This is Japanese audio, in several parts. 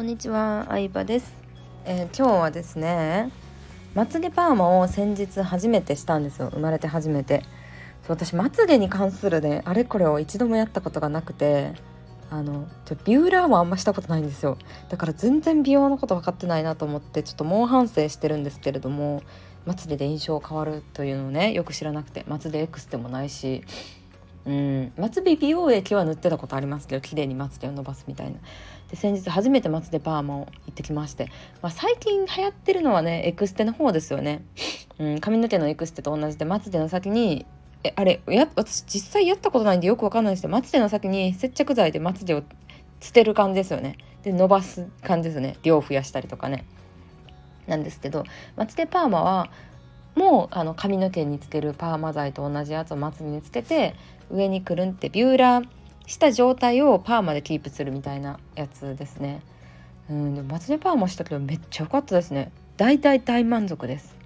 こんにちは、相葉です、えー、今日はですねまつげパーマを先日初めてしたんですよ。生まれて初めて。私まつげに関するねあれこれを一度もやったことがなくてあのビューラーもあんましたことないんですよ。だから全然美容のこと分かってないなと思ってちょっと猛反省してるんですけれどもまつげで印象変わるというのをねよく知らなくてまつげエクステもないしうん。まつ美容液は塗ってたことありますけど綺麗にまつげを伸ばすみたいな。で先日初めてまつげパーマを行ってきまして、まあ、最近流行ってるのはねエクステの方ですよね、うん、髪の毛のエクステと同じでまつげの先にえあれや私実際やったことないんでよくわかんないですけどまつげの先に接着剤でまつげを捨てる感じですよね。で伸ばす感じですね。量増やしたりとかね。なんですけどまつげパーマはもうあの髪の毛につけるパーマ剤と同じやつをまつげにつけて上にくるんってビューラーした状態をパーマでキープするみたいなやつですね。うんでもまつげパーマしたけどめっちゃ良かったですね。大大大満足です。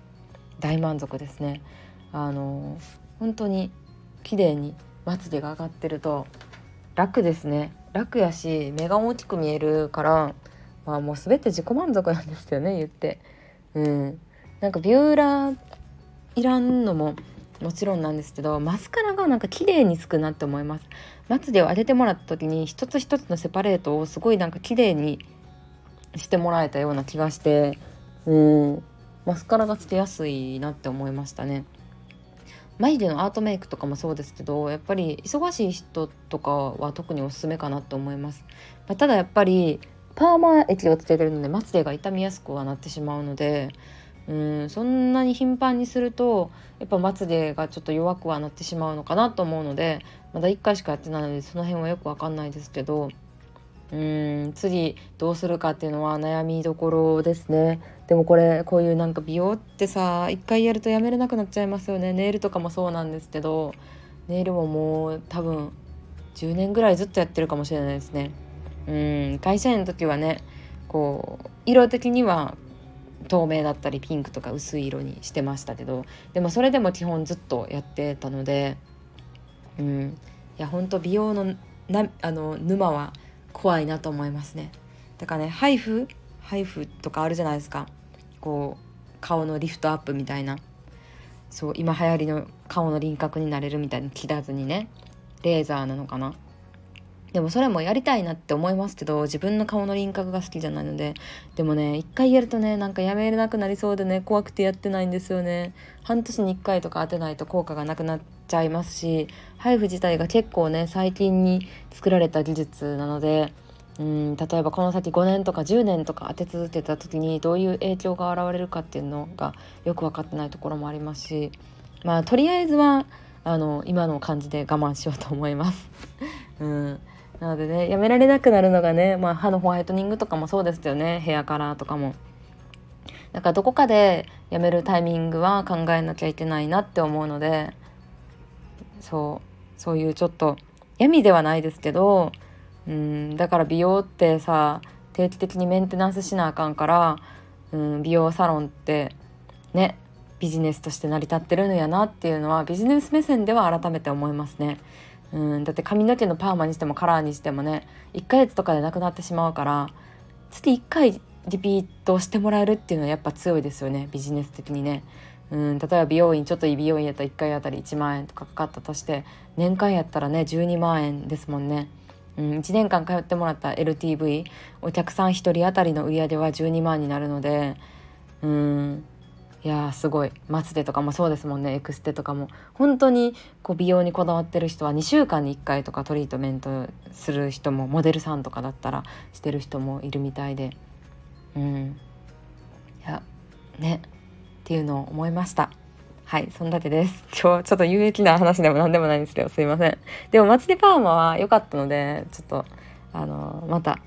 大満足ですね。あの本当に綺麗にまつげが上がってると楽ですね。楽やし目が大きく見えるからまあもう全て自己満足なんですよね言って。うん。なんかビューラーいらんのももちろんなんですけどマスカラがなんか綺麗につくなって思います。まつげを上げてもらった時に一つ一つのセパレートをすごいなんか綺麗にしてもらえたような気がしてうんマスカラがつけやすいなって思いましたね。眉毛のアートメイクとかもそうですけどやっぱり忙しい人とかは特におすすめかなと思います、まあ、ただやっぱりパーマ液をつけてるのでまつげが傷みやすくはなってしまうのでうんそんなに頻繁にするとやっぱまつげがちょっと弱くはなってしまうのかなと思うのでまだ1回しかやってないのでその辺はよく分かんないですけどうん次どうするかっていうのは悩みどころですね。でもこれこういうなんか美容ってさ一回やるとやめれなくなっちゃいますよね。ネイルとかもそうなんですけどネイルももう多分10年ぐらいずっとやってるかもしれないですね。うん会社員の時はねこう色的には透明だったりピンクとか薄い色にしてましたけどでもそれでも基本ずっとやってたのでうん。いやほんと美容のなあの沼は怖いなと思いますね。だからねハイフハイフとかあるじゃないですか。こう顔のリフトアップみたいな。そう今流行りの顔の輪郭になれるみたいに切らずにね。レーザーなのかな。でもそれもやりたいなって思いますけど自分の顔の輪郭が好きじゃないので。でもね一回やるとねなんかやめれなくなりそうでね怖くてやってないんですよね。半年に1回とか当てないと効果がなくなっちゃいますしハイフ自体が結構ね最近に作られた技術なのでうん例えばこの先5年とか10年とか当て続けた時にどういう影響が現れるかっていうのがよく分かってないところもありますしまあとりあえずはあの今の感じで我慢しようと思います。うん。なのでねやめられなくなるのがね、まあ、歯のホワイトニングとかもそうですよねヘアカラーとかも。だからどこかでやめるタイミングは考えなきゃいけないなって思うのでそうそういうちょっと闇ではないですけどうんだから美容ってさ定期的にメンテナンスしなあかんからうん美容サロンってねビジネスとして成り立ってるのやなっていうのはビジネス目線では改めて思いますね。うんだって髪の毛のパーマにしてもカラーにしてもね1ヶ月とかでなくなってしまうから月1回リピートしてもらえるっていうのはやっぱ強いですよねビジネス的にね。うん例えば美容院ちょっといい美容院やったら1回あたり1万円とかかかったとして年間やったらね12万円ですもんね。うん、1年間通ってもらった LTV お客さん1人当たりの売り上げは12万になるのでうんいやすごい。マツデとかもそうですもんね。エクステとかも。本当にこう美容にこだわってる人は2週間に1回とかトリートメントする人もモデルさんとかだったらしてる人もいるみたいで。うん。いやね。っていうのを思いました。はいそんだけです。今日ちょっと有益な話でも何でもないんですけどすいません。でもマツデパーマは良かったのでちょっとあのまた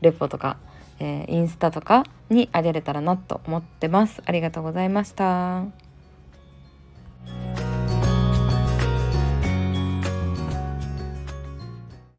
レポとかえー、インスタとかにあげれたらなと思ってます。ありがとうございました。